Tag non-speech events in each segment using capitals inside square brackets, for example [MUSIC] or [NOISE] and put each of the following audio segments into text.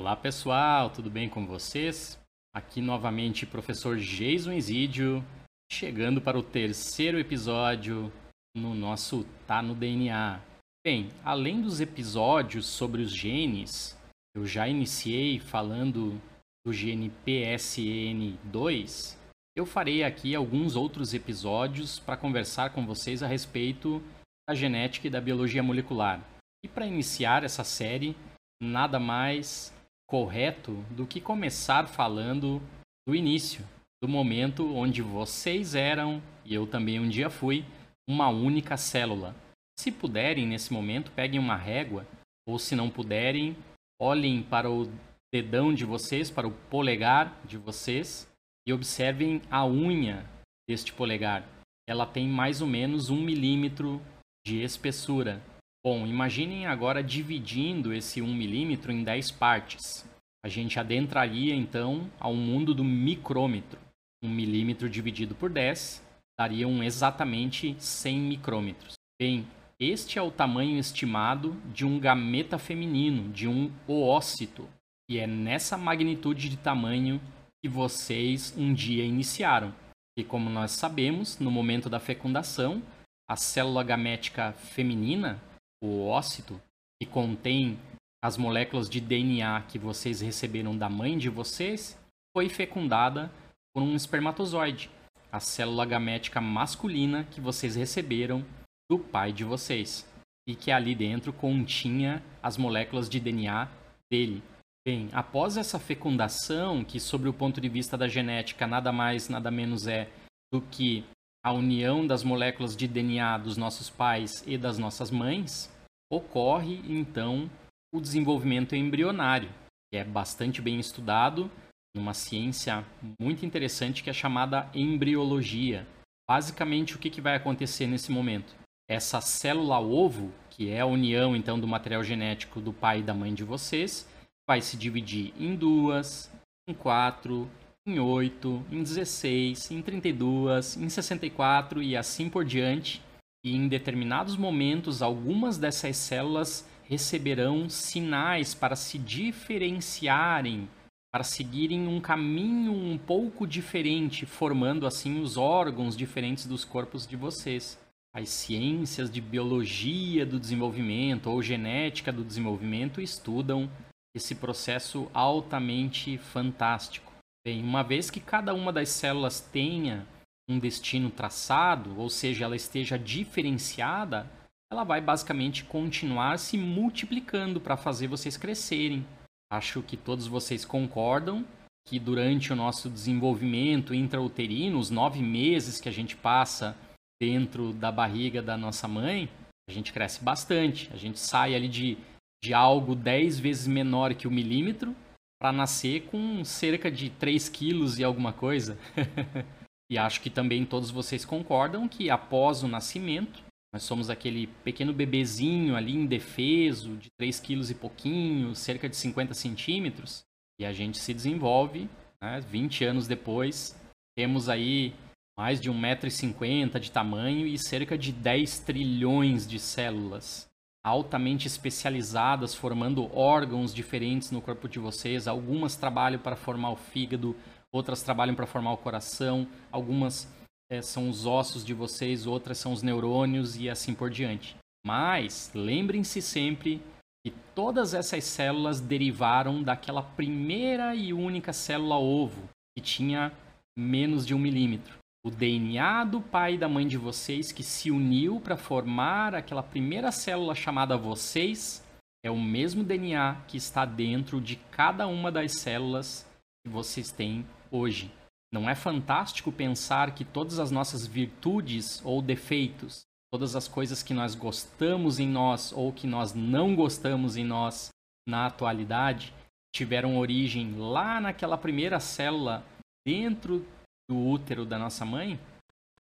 Olá pessoal, tudo bem com vocês? Aqui novamente professor Jason Isidio, chegando para o terceiro episódio no nosso Tá no DNA. Bem, além dos episódios sobre os genes, eu já iniciei falando do gene PSN2. Eu farei aqui alguns outros episódios para conversar com vocês a respeito da genética e da biologia molecular. E para iniciar essa série, nada mais correto do que começar falando do início, do momento onde vocês eram, e eu também um dia fui, uma única célula. Se puderem, nesse momento, peguem uma régua, ou se não puderem, olhem para o dedão de vocês, para o polegar de vocês, e observem a unha deste polegar. Ela tem mais ou menos um milímetro de espessura. Bom, imaginem agora dividindo esse 1 milímetro em 10 partes. A gente adentraria então ao mundo do micrômetro. 1 milímetro dividido por 10 dariam exatamente 100 micrômetros. Bem, este é o tamanho estimado de um gameta feminino, de um oócito. E é nessa magnitude de tamanho que vocês um dia iniciaram. E como nós sabemos, no momento da fecundação, a célula gamética feminina o ócito, que contém as moléculas de DNA que vocês receberam da mãe de vocês, foi fecundada por um espermatozoide, a célula gamética masculina que vocês receberam do pai de vocês, e que ali dentro continha as moléculas de DNA dele. Bem, após essa fecundação, que sobre o ponto de vista da genética nada mais, nada menos é do que a união das moléculas de DNA dos nossos pais e das nossas mães, ocorre então o desenvolvimento embrionário, que é bastante bem estudado numa ciência muito interessante que é chamada embriologia. Basicamente, o que, vai acontecer nesse momento? Essa célula ovo, que é a união então do material genético do pai e da mãe de vocês, vai se dividir em duas, em quatro, em 8, em 16, em 32, em 64 e assim por diante. E em determinados momentos, algumas dessas células receberão sinais para se diferenciarem, para seguirem um caminho um pouco diferente, formando assim os órgãos diferentes dos corpos de vocês. As ciências de biologia do desenvolvimento ou genética do desenvolvimento estudam esse processo altamente fantástico. Bem, uma vez que cada uma das células tenha um destino traçado, ou seja, ela esteja diferenciada, ela vai basicamente continuar se multiplicando para fazer vocês crescerem. Acho que todos vocês concordam que durante o nosso desenvolvimento intrauterino, os nove meses que a gente passa dentro da barriga da nossa mãe, a gente cresce bastante. A gente sai ali de, de algo dez vezes menor que o milímetro para nascer com cerca de 3 quilos e alguma coisa. [LAUGHS] e acho que também todos vocês concordam que após o nascimento, nós somos aquele pequeno bebezinho ali indefeso, de 3 quilos e pouquinho, cerca de 50 centímetros, e a gente se desenvolve, né, 20 anos depois, temos aí mais de 1,50m de tamanho e cerca de 10 trilhões de células altamente especializadas, formando órgãos diferentes no corpo de vocês. Algumas trabalham para formar o fígado, outras trabalham para formar o coração, algumas é, são os ossos de vocês, outras são os neurônios e assim por diante. Mas lembrem-se sempre que todas essas células derivaram daquela primeira e única célula ovo, que tinha menos de um milímetro o DNA do pai e da mãe de vocês que se uniu para formar aquela primeira célula chamada vocês é o mesmo DNA que está dentro de cada uma das células que vocês têm hoje. Não é fantástico pensar que todas as nossas virtudes ou defeitos, todas as coisas que nós gostamos em nós ou que nós não gostamos em nós na atualidade, tiveram origem lá naquela primeira célula dentro do útero da nossa mãe?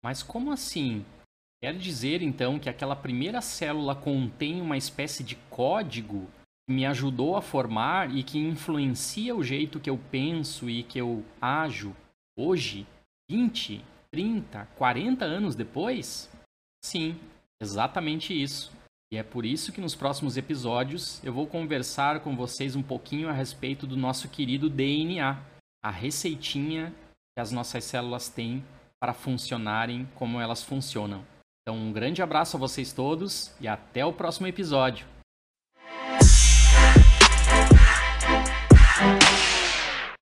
Mas como assim? Quer dizer então que aquela primeira célula contém uma espécie de código que me ajudou a formar e que influencia o jeito que eu penso e que eu ajo hoje, 20, 30, 40 anos depois? Sim, exatamente isso. E é por isso que nos próximos episódios eu vou conversar com vocês um pouquinho a respeito do nosso querido DNA, a receitinha que as nossas células têm para funcionarem como elas funcionam. Então, um grande abraço a vocês todos e até o próximo episódio.